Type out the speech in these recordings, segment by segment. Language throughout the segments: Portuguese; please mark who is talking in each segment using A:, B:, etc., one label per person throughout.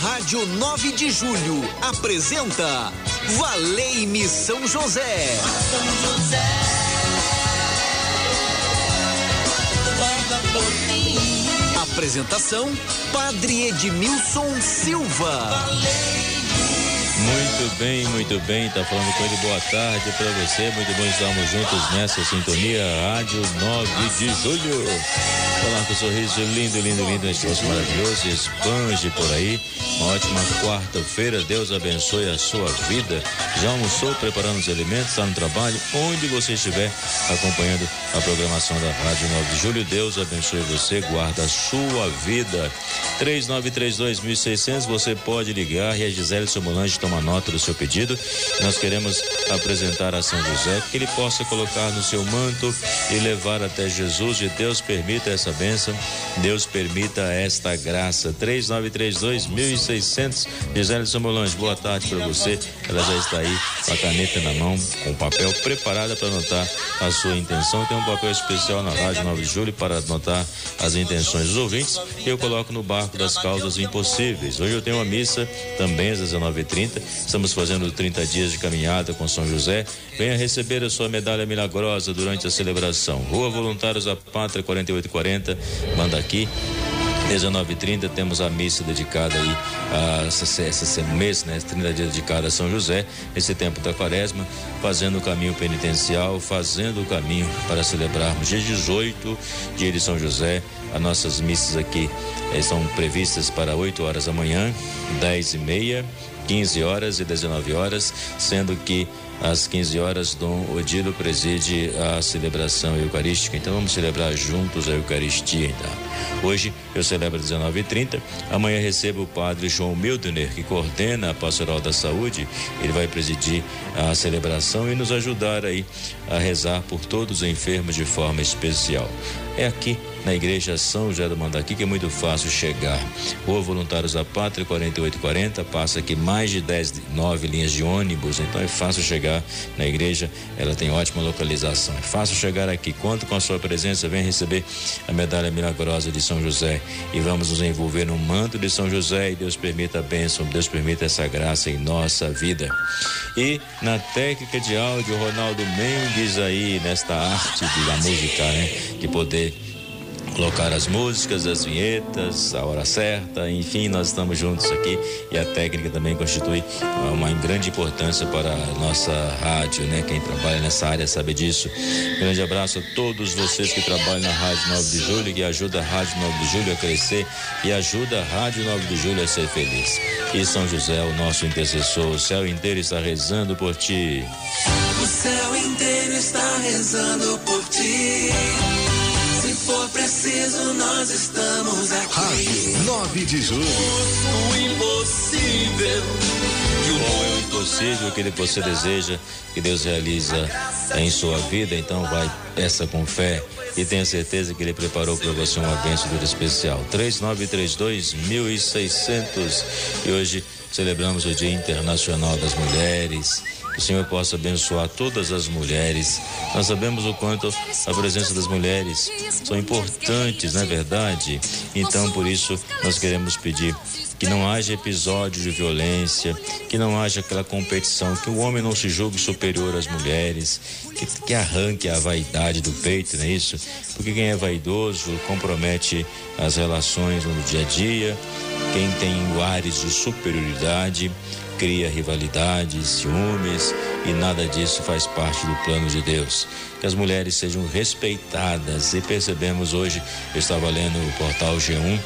A: Rádio 9 de Julho apresenta Valei-me São José. São José. Apresentação Padre Edmilson Silva.
B: Muito bem, muito bem. Tá falando com ele. Boa tarde para você. Muito bom estarmos juntos nessa sintonia. Rádio 9 de julho. Falar com um sorriso lindo, lindo, lindo nesse rosto maravilhoso. Expande por aí. Uma ótima quarta-feira. Deus abençoe a sua vida. Já almoçou, preparando os alimentos, está no trabalho, onde você estiver acompanhando a programação da Rádio 9 de Julho. Deus abençoe você, guarda a sua vida. 3932.600, você pode ligar e a Gisele Somolange toma nota do seu pedido. Nós queremos apresentar a São José, que ele possa colocar no seu manto e levar até Jesus. E Deus permita essa bênção, Deus permita esta graça. 3932.600, Gisele Somolange, boa tarde para você. Ela já está aí com a caneta na mão, com o papel preparada para anotar a sua intenção. Um papel especial na Rádio 9 de Julho para anotar as intenções dos ouvintes. Eu coloco no barco das causas impossíveis. Hoje eu tenho uma missa também às 19h30. Estamos fazendo 30 dias de caminhada com São José. Venha receber a sua medalha milagrosa durante a celebração. Rua Voluntários da Pátria 4840. Manda aqui 19h30 temos a missa dedicada aí a esse, esse mês, né? 30 dias dedicada a São José, esse tempo da quaresma, fazendo o caminho penitencial, fazendo o caminho para celebrarmos dia 18, dia de São José. As nossas missas aqui eh, são previstas para 8 horas da manhã, 10 e meia, 15 horas e 19 horas, sendo que às 15 horas, Dom Odilo preside a celebração eucarística. Então vamos celebrar juntos a Eucaristia. Então. Hoje eu celebro às 19h30. Amanhã recebo o padre João Mildner, que coordena a Pastoral da Saúde. Ele vai presidir a celebração e nos ajudar aí a rezar por todos os enfermos de forma especial. É aqui na igreja São José do Mandaqui, que é muito fácil chegar. Rua Voluntários da Pátria, 4840, passa aqui mais de 10, 9 linhas de ônibus, então é fácil chegar na igreja, ela tem ótima localização. É fácil chegar aqui, conto com a sua presença, vem receber a medalha milagrosa de São José e vamos nos envolver no manto de São José e Deus permita a bênção, Deus permita essa graça em nossa vida. E na técnica de áudio, Ronaldo Mendes aí, nesta arte da música, né? De poder colocar as músicas, as vinhetas, a hora certa, enfim, nós estamos juntos aqui e a técnica também constitui uma grande importância para a nossa rádio, né? Quem trabalha nessa área sabe disso. Grande abraço a todos vocês que trabalham na Rádio 9 de Julho, que ajuda a Rádio 9 de Julho a crescer e ajuda a Rádio 9 de Julho a ser feliz. E São José, o nosso intercessor, o céu inteiro está rezando por ti.
C: O céu inteiro está rezando por ti for preciso, nós estamos aqui.
A: Rádio 9 de julho.
C: O impossível.
B: É o impossível que você deseja que Deus realiza em sua vida, então vai essa com fé e tenha certeza que ele preparou para você uma bênção especial. 3932 1600 e hoje celebramos o Dia Internacional das Mulheres. O Senhor possa abençoar todas as mulheres. Nós sabemos o quanto a presença das mulheres são importantes, não é verdade? Então, por isso, nós queremos pedir que não haja episódio de violência, que não haja aquela competição, que o homem não se julgue superior às mulheres, que, que arranque a vaidade do peito, não é isso? Porque quem é vaidoso compromete as relações no dia a dia, quem tem ares de superioridade cria rivalidades, ciúmes e nada disso faz parte do plano de Deus. Que as mulheres sejam respeitadas e percebemos hoje, eu estava lendo o portal G1,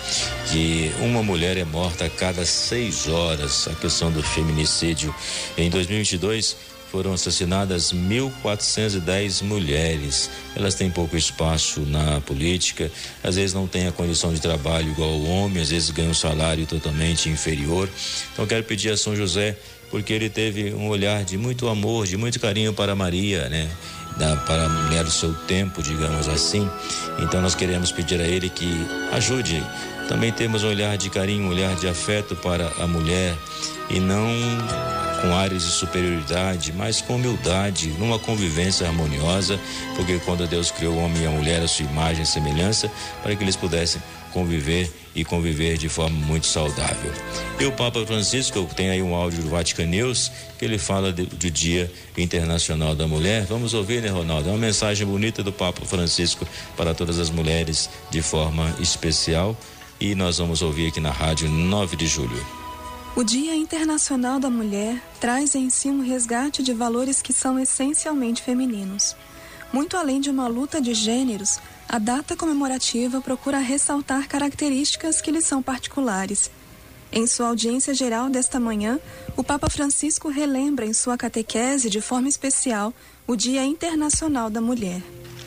B: que uma mulher é morta a cada seis horas, a questão do feminicídio. Em 2022, foram assassinadas 1.410 mulheres. Elas têm pouco espaço na política, às vezes não têm a condição de trabalho igual o homem, às vezes ganham um salário totalmente inferior. Então quero pedir a São José, porque ele teve um olhar de muito amor, de muito carinho para Maria, né? Da, para a mulher do seu tempo, digamos assim. Então nós queremos pedir a ele que ajude. Também temos um olhar de carinho, um olhar de afeto para a mulher e não com áreas de superioridade, mas com humildade, numa convivência harmoniosa, porque quando Deus criou o homem e a mulher a sua imagem e semelhança, para que eles pudessem conviver e conviver de forma muito saudável. E o Papa Francisco tem aí um áudio do Vatican News que ele fala do Dia Internacional da Mulher. Vamos ouvir, né, Ronaldo? É uma mensagem bonita do Papa Francisco para todas as mulheres de forma especial e nós vamos ouvir aqui na rádio 9 de julho.
D: O Dia Internacional da Mulher traz em si um resgate de valores que são essencialmente femininos. Muito além de uma luta de gêneros, a data comemorativa procura ressaltar características que lhe são particulares. Em sua audiência geral desta manhã, o Papa Francisco relembra em sua catequese de forma especial o Dia Internacional da Mulher.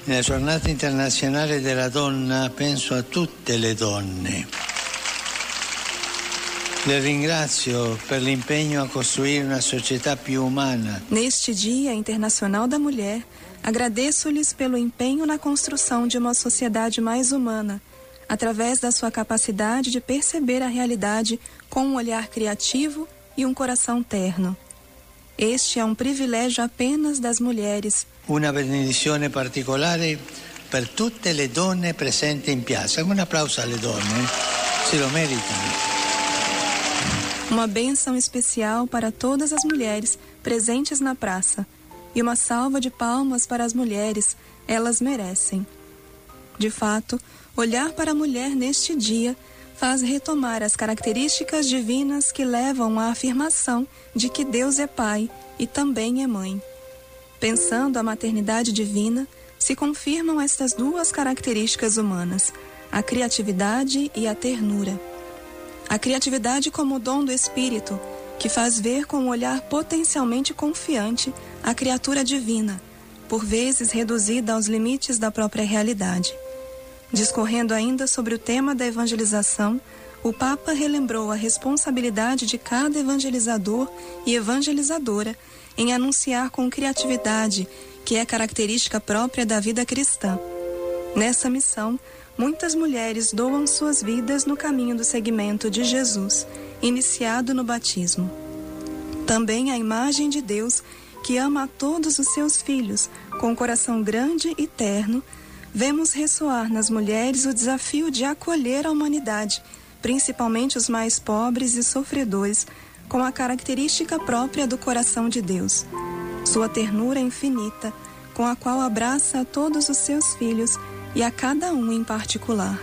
E: Na Jornada Internacional da Donna penso a tutte le donne.
D: Neste Dia Internacional da Mulher, agradeço-lhes pelo empenho na construção de uma sociedade mais humana, através da sua capacidade de perceber a realidade com um olhar criativo e um coração terno. Este é um privilégio apenas das mulheres.
E: Una benedizione particolare per tutte le donne presenti in piazza. Un applauso alle donne, se lo meritano.
D: Uma bênção especial para todas as mulheres presentes na praça e uma salva de palmas para as mulheres, elas merecem. De fato, olhar para a mulher neste dia faz retomar as características divinas que levam à afirmação de que Deus é Pai e também é Mãe. Pensando a maternidade divina, se confirmam estas duas características humanas, a criatividade e a ternura. A criatividade como dom do espírito, que faz ver com um olhar potencialmente confiante a criatura divina, por vezes reduzida aos limites da própria realidade. Discorrendo ainda sobre o tema da evangelização, o Papa relembrou a responsabilidade de cada evangelizador e evangelizadora em anunciar com criatividade, que é característica própria da vida cristã. Nessa missão, muitas mulheres doam suas vidas no caminho do seguimento de Jesus, iniciado no batismo. Também a imagem de Deus, que ama a todos os seus filhos, com um coração grande e terno, vemos ressoar nas mulheres o desafio de acolher a humanidade, principalmente os mais pobres e sofredores, com a característica própria do coração de Deus. Sua ternura infinita, com a qual abraça a todos os seus filhos e a cada um em particular.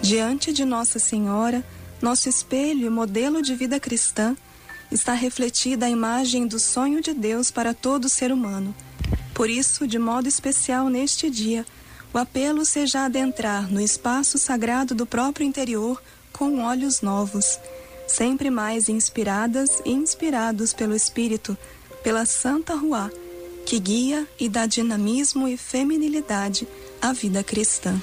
D: Diante de Nossa Senhora, nosso espelho e modelo de vida cristã, está refletida a imagem do sonho de Deus para todo ser humano. Por isso, de modo especial neste dia, o apelo seja adentrar no espaço sagrado do próprio interior com olhos novos, sempre mais inspiradas e inspirados pelo Espírito, pela Santa Rua, que guia e dá dinamismo e feminilidade à vida cristã.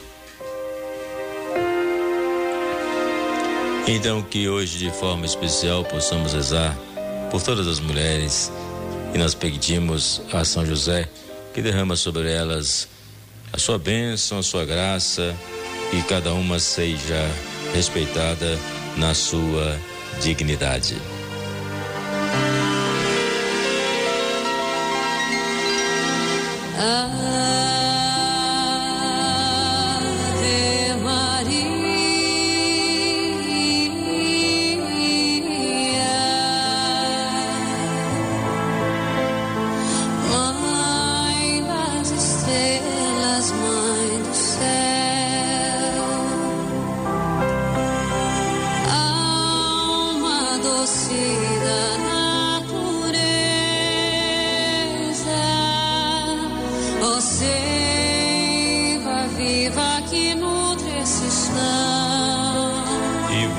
B: Então, que hoje, de forma especial, possamos rezar por todas as mulheres e nós pedimos a São José que derrama sobre elas a sua bênção, a sua graça e cada uma seja respeitada na sua dignidade.
C: Ah.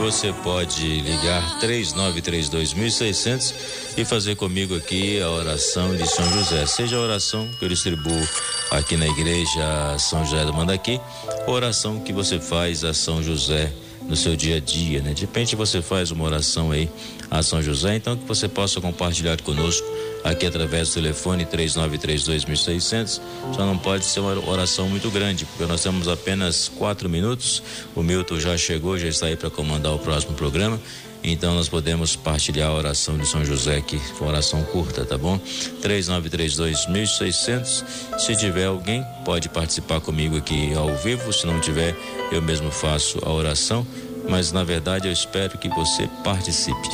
B: Você pode ligar 3932.600 e fazer comigo aqui a oração de São José. Seja a oração que eu distribuo aqui na igreja São José do Mandaqui, oração que você faz a São José no seu dia a dia, né? De repente você faz uma oração aí a São José, então que você possa compartilhar conosco aqui através do telefone 3932.600. Só não pode ser uma oração muito grande, porque nós temos apenas quatro minutos. O Milton já chegou, já está aí para comandar o próximo programa. Então nós podemos partilhar a oração de São José aqui, uma oração curta, tá bom? 3932.600. Se tiver alguém, pode participar comigo aqui ao vivo. Se não tiver, eu mesmo faço a oração. Mas na verdade eu espero que você participe.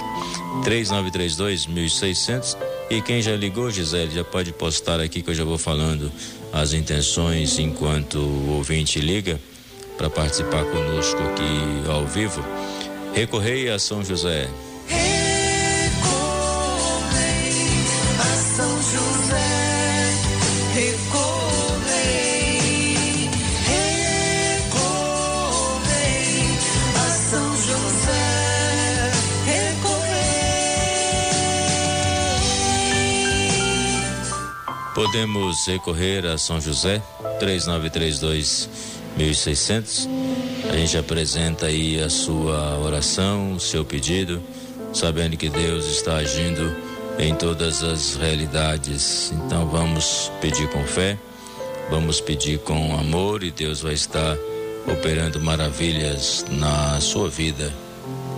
B: 3932.600. E quem já ligou, Gisele, já pode postar aqui que eu já vou falando as intenções enquanto o ouvinte liga para participar conosco aqui ao vivo. Recorrei a São José. Podemos recorrer a São José, 3932 1600. A gente apresenta aí a sua oração, o seu pedido, sabendo que Deus está agindo em todas as realidades. Então vamos pedir com fé, vamos pedir com amor e Deus vai estar operando maravilhas na sua vida.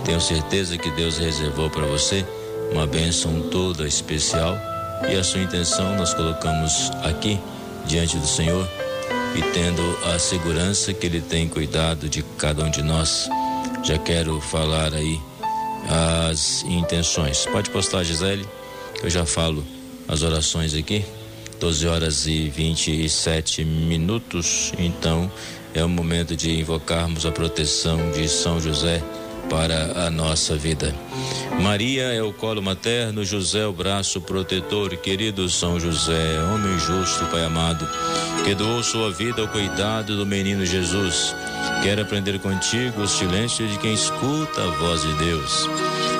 B: Tenho certeza que Deus reservou para você uma bênção toda especial e a sua intenção nós colocamos aqui diante do Senhor e tendo a segurança que Ele tem cuidado de cada um de nós. Já quero falar aí as intenções. Pode postar, Gisele, que eu já falo as orações aqui. 12 horas e 27 minutos. Então é o momento de invocarmos a proteção de São José para a nossa vida. Maria é o colo materno, José é o braço protetor, querido São José, homem justo, Pai amado, que doou sua vida ao cuidado do menino Jesus. Quero aprender contigo o silêncio de quem escuta a voz de Deus.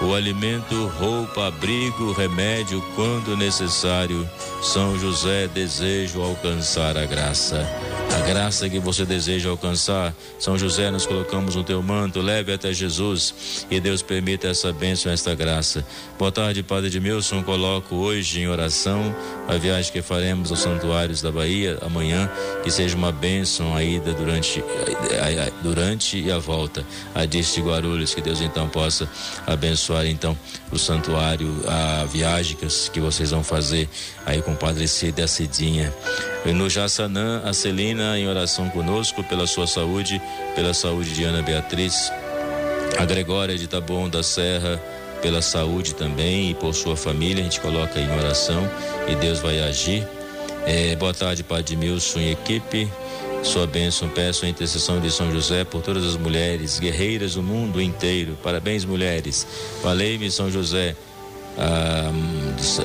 B: o alimento, roupa, abrigo, remédio quando necessário. São José, desejo alcançar a graça. Graça que você deseja alcançar, São José, nós colocamos no teu manto, leve até Jesus e Deus permita essa bênção, esta graça. Boa tarde, Padre Edmilson. Coloco hoje em oração a viagem que faremos aos santuários da Bahia amanhã, que seja uma bênção a ida durante, durante e a volta a deste Guarulhos, que Deus então possa abençoar então o santuário, a viagem que vocês vão fazer aí com o Padre Cida e a Cidinha. No Jassanã, a Celina em oração conosco pela sua saúde, pela saúde de Ana Beatriz, a Gregória de Taboão da Serra, pela saúde também e por sua família, a gente coloca em oração e Deus vai agir. É, boa tarde, Padre Milson e equipe. Sua bênção, peço a intercessão de São José por todas as mulheres guerreiras do mundo inteiro. Parabéns, mulheres. Valei-me, São José. Ah,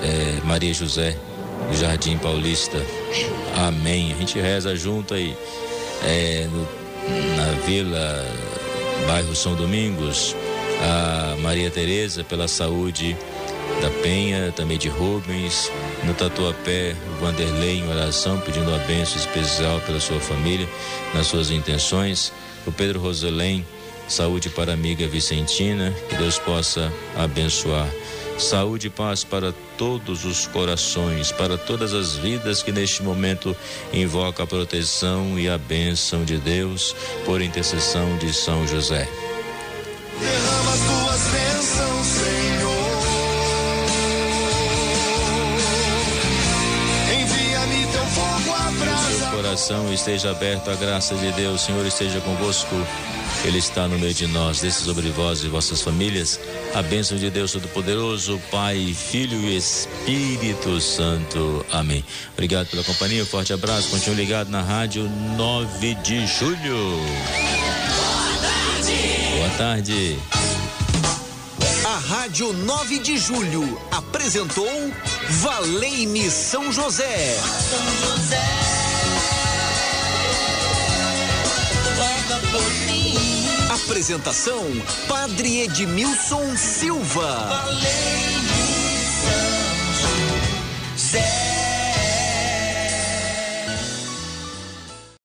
B: é, Maria José, Jardim Paulista. Amém. A gente reza junto aí é, no, na Vila, bairro São Domingos. A Maria Tereza pela saúde da Penha, também de Rubens, no Tatuapé, o Vanderlei em oração, pedindo a bênção especial pela sua família, nas suas intenções. O Pedro Roselém, saúde para a amiga Vicentina, que Deus possa abençoar. Saúde e paz para todos os corações, para todas as vidas que neste momento invocam a proteção e a bênção de Deus por intercessão de São José.
C: Derrama as tuas bênçãos, Senhor. Envia-me teu fogo abrasador.
B: coração, esteja aberto à graça de Deus. Senhor esteja convosco. Ele está no meio de nós. Desça sobre vós e vossas famílias a bênção de Deus Todo-Poderoso, Pai, Filho e Espírito Santo. Amém. Obrigado pela companhia. Um forte abraço. Continue ligado na rádio 9 de julho. Boa tarde.
A: A Rádio 9 de Julho apresentou Valei-me São José. São José. Apresentação: Padre Edmilson Silva. Valei-me